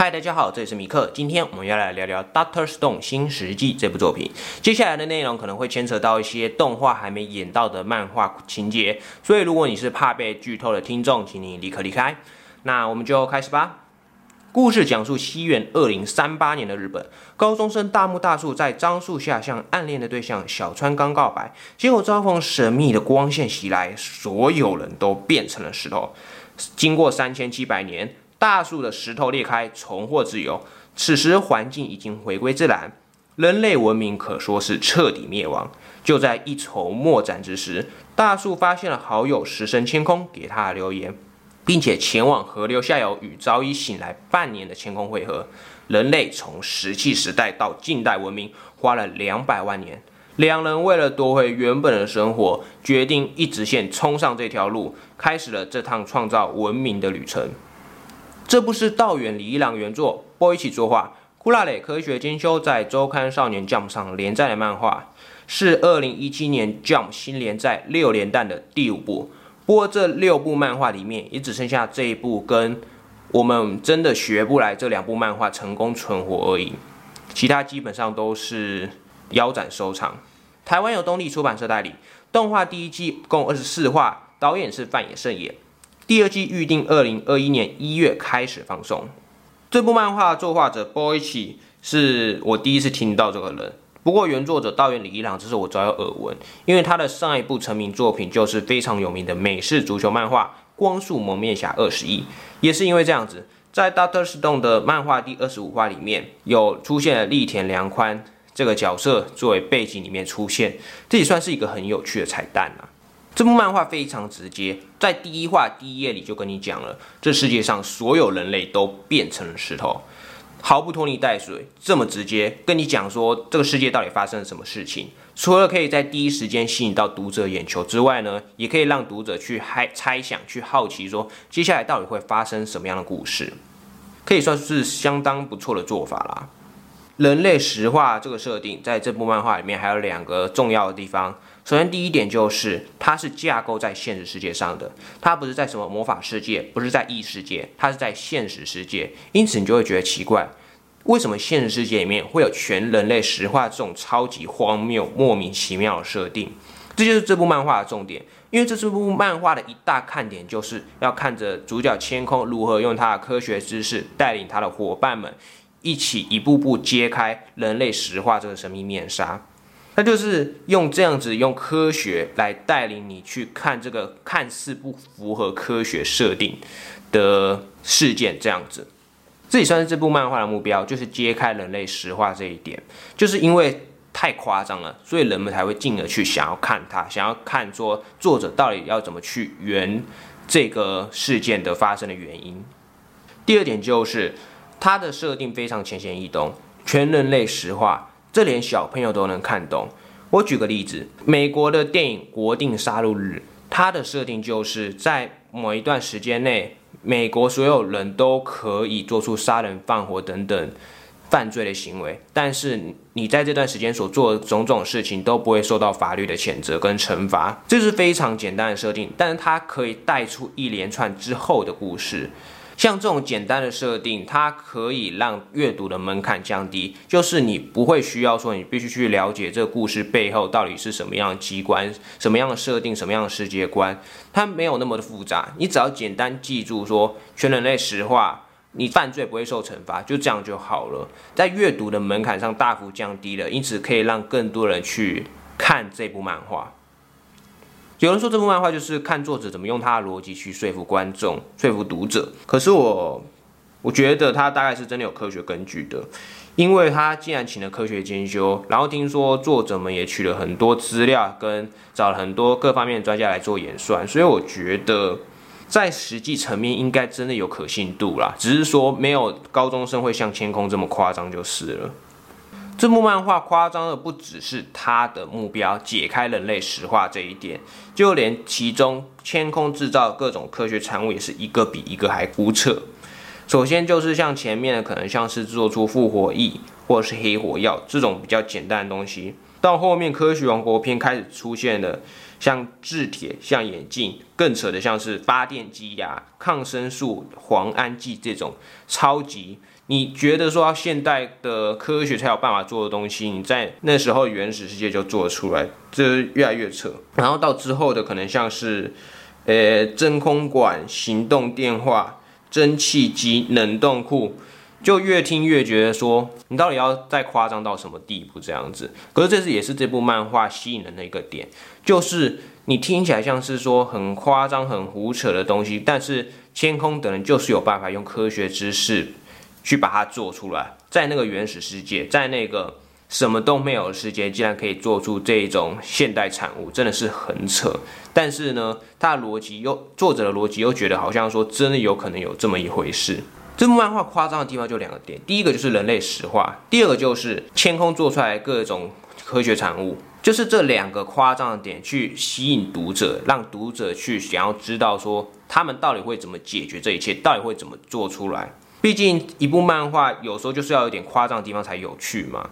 嗨，大家好，这里是米克。今天我们要来聊聊《Doctor Stone 新石纪》这部作品。接下来的内容可能会牵扯到一些动画还没演到的漫画情节，所以如果你是怕被剧透的听众，请你立刻离开。那我们就开始吧。故事讲述西元二零三八年的日本，高中生大木大树在樟树下向暗恋的对象小川刚告白，结果遭逢神秘的光线袭来，所有人都变成了石头。经过三千七百年。大树的石头裂开，重获自由。此时环境已经回归自然，人类文明可说是彻底灭亡。就在一筹莫展之时，大树发现了好友石神千空给他的留言，并且前往河流下游与早已醒来半年的千空会合。人类从石器时代到近代文明花了两百万年，两人为了夺回原本的生活，决定一直线冲上这条路，开始了这趟创造文明的旅程。这部是道远李一郎原作，波一起作画，库拉磊科学精修在周刊少年 Jump 上连载的漫画，是二零一七年 Jump 新连载六连弹的第五部。不过这六部漫画里面，也只剩下这一部跟我们真的学不来这两部漫画成功存活而已，其他基本上都是腰斩收场。台湾有东立出版社代理，动画第一季共二十四话，导演是范野胜也。第二季预定二零二一年一月开始放送。这部漫画作画者 Boichi 是我第一次听到这个人，不过原作者道元李一郎这是我早有耳闻，因为他的上一部成名作品就是非常有名的美式足球漫画《光速蒙面侠二十一》，也是因为这样子，在 Doctor Stone 的漫画第二十五话里面有出现了立田良宽这个角色作为背景里面出现，这也算是一个很有趣的彩蛋啊。这部漫画非常直接，在第一话第一页里就跟你讲了，这世界上所有人类都变成了石头，毫不拖泥带水，这么直接跟你讲说这个世界到底发生了什么事情。除了可以在第一时间吸引到读者眼球之外呢，也可以让读者去猜猜想、去好奇说接下来到底会发生什么样的故事，可以算是相当不错的做法啦。人类石化这个设定，在这部漫画里面还有两个重要的地方。首先，第一点就是它是架构在现实世界上的，它不是在什么魔法世界，不是在异世界，它是在现实世界。因此，你就会觉得奇怪，为什么现实世界里面会有全人类石化这种超级荒谬、莫名其妙的设定？这就是这部漫画的重点。因为这是部漫画的一大看点，就是要看着主角千空如何用他的科学知识带领他的伙伴们一起一步步揭开人类石化这个神秘面纱。他就是用这样子用科学来带领你去看这个看似不符合科学设定的事件，这样子，这也算是这部漫画的目标，就是揭开人类石化这一点。就是因为太夸张了，所以人们才会进而去想要看它，想要看说作者到底要怎么去圆这个事件的发生的原因。第二点就是它的设定非常浅显易懂，全人类石化。这连小朋友都能看懂。我举个例子，美国的电影《国定杀戮日》，它的设定就是在某一段时间内，美国所有人都可以做出杀人放火等等犯罪的行为，但是你在这段时间所做的种种事情都不会受到法律的谴责跟惩罚。这是非常简单的设定，但是它可以带出一连串之后的故事。像这种简单的设定，它可以让阅读的门槛降低，就是你不会需要说你必须去了解这个故事背后到底是什么样的机关、什么样的设定、什么样的世界观，它没有那么的复杂，你只要简单记住说全人类实话，你犯罪不会受惩罚，就这样就好了，在阅读的门槛上大幅降低了，因此可以让更多人去看这部漫画。有人说这部漫画就是看作者怎么用他的逻辑去说服观众、说服读者。可是我，我觉得他大概是真的有科学根据的，因为他既然请了科学研究，然后听说作者们也取了很多资料，跟找了很多各方面的专家来做演算，所以我觉得在实际层面应该真的有可信度啦。只是说没有高中生会像天空这么夸张就是了。这部漫画夸张的不只是他的目标解开人类石化这一点，就连其中天空制造各种科学产物也是一个比一个还胡扯。首先就是像前面的可能像是做出复活液或者是黑火药这种比较简单的东西，到后面科学王国篇开始出现了像制铁、像眼镜，更扯的像是发电机呀、抗生素、磺胺剂这种超级。你觉得说现代的科学才有办法做的东西，你在那时候原始世界就做出来，这越来越扯。然后到之后的可能像是，呃，真空管、行动电话、蒸汽机、冷冻库，就越听越觉得说，你到底要再夸张到什么地步这样子？可是这是也是这部漫画吸引人的一个点，就是你听起来像是说很夸张、很胡扯的东西，但是天空等人就是有办法用科学知识。去把它做出来，在那个原始世界，在那个什么都没有的世界，竟然可以做出这种现代产物，真的是很扯。但是呢，它的逻辑又作者的逻辑又觉得好像说真的有可能有这么一回事。这部漫画夸张的地方就两个点，第一个就是人类石化，第二个就是天空做出来各种科学产物，就是这两个夸张的点去吸引读者，让读者去想要知道说他们到底会怎么解决这一切，到底会怎么做出来。毕竟一部漫画有时候就是要有点夸张的地方才有趣嘛。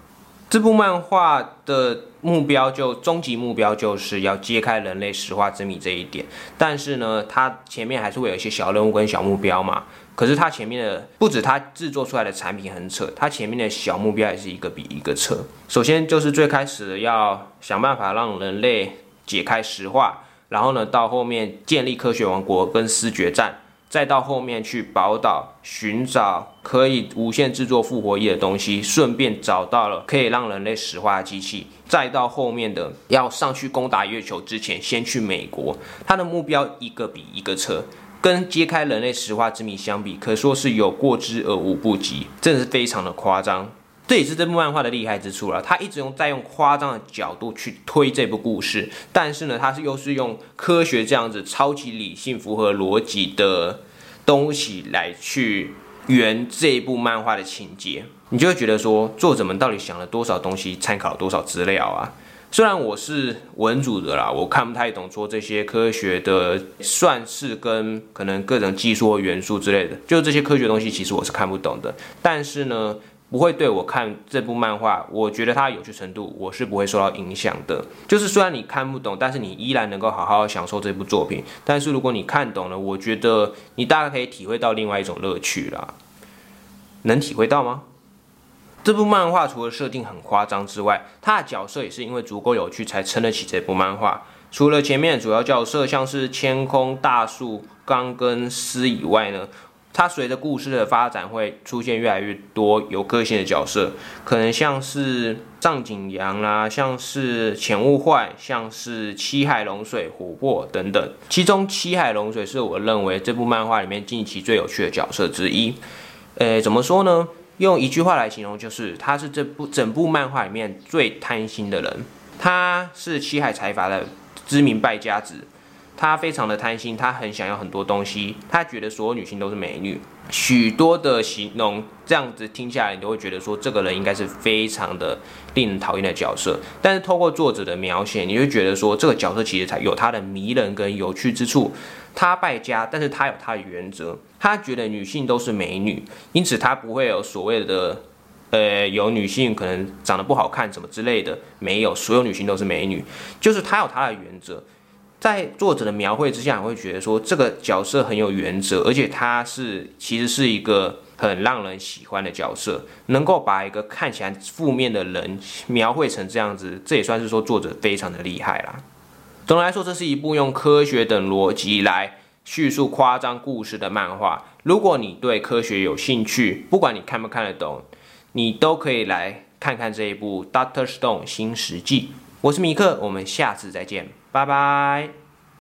这部漫画的目标就终极目标就是要揭开人类石化之谜这一点，但是呢，它前面还是会有一些小任务跟小目标嘛。可是它前面的不止它制作出来的产品很扯，它前面的小目标也是一个比一个扯。首先就是最开始要想办法让人类解开石化，然后呢，到后面建立科学王国跟思决战。再到后面去宝岛寻找可以无限制作复活液的东西，顺便找到了可以让人类石化的机器。再到后面的要上去攻打月球之前，先去美国。他的目标一个比一个车，跟揭开人类石化之谜相比，可说是有过之而无不及，真的是非常的夸张。这也是这部漫画的厉害之处了，他一直用在用夸张的角度去推这部故事，但是呢，他是又是用科学这样子超级理性、符合逻辑的东西来去圆这一部漫画的情节，你就会觉得说，作者们到底想了多少东西，参考了多少资料啊？虽然我是文组的啦，我看不太懂说这些科学的算式跟可能各种技术元素之类的，就这些科学东西，其实我是看不懂的，但是呢。不会对我看这部漫画，我觉得它有趣程度，我是不会受到影响的。就是虽然你看不懂，但是你依然能够好好享受这部作品。但是如果你看懂了，我觉得你大概可以体会到另外一种乐趣啦。能体会到吗？这部漫画除了设定很夸张之外，它的角色也是因为足够有趣才撑得起这部漫画。除了前面主要角色像是千空、大树、刚跟司以外呢？它随着故事的发展会出现越来越多有个性的角色，可能像是藏景阳啦，像是浅雾坏，像是七海龙水、琥珀等等。其中七海龙水是我认为这部漫画里面近期最有趣的角色之一。呃，怎么说呢？用一句话来形容，就是他是这部整部漫画里面最贪心的人。他是七海财阀的知名败家子。他非常的贪心，他很想要很多东西，他觉得所有女性都是美女，许多的形容这样子听下来，你都会觉得说这个人应该是非常的令人讨厌的角色。但是透过作者的描写，你会觉得说这个角色其实才有他的迷人跟有趣之处。他败家，但是他有他的原则，他觉得女性都是美女，因此他不会有所谓的，呃，有女性可能长得不好看什么之类的，没有，所有女性都是美女，就是他有他的原则。在作者的描绘之下，会觉得说这个角色很有原则，而且他是其实是一个很让人喜欢的角色，能够把一个看起来负面的人描绘成这样子，这也算是说作者非常的厉害啦。总的来说，这是一部用科学等逻辑来叙述夸张故事的漫画。如果你对科学有兴趣，不管你看不看得懂，你都可以来看看这一部《Doctor Stone 新石纪》。我是米克，我们下次再见。拜拜。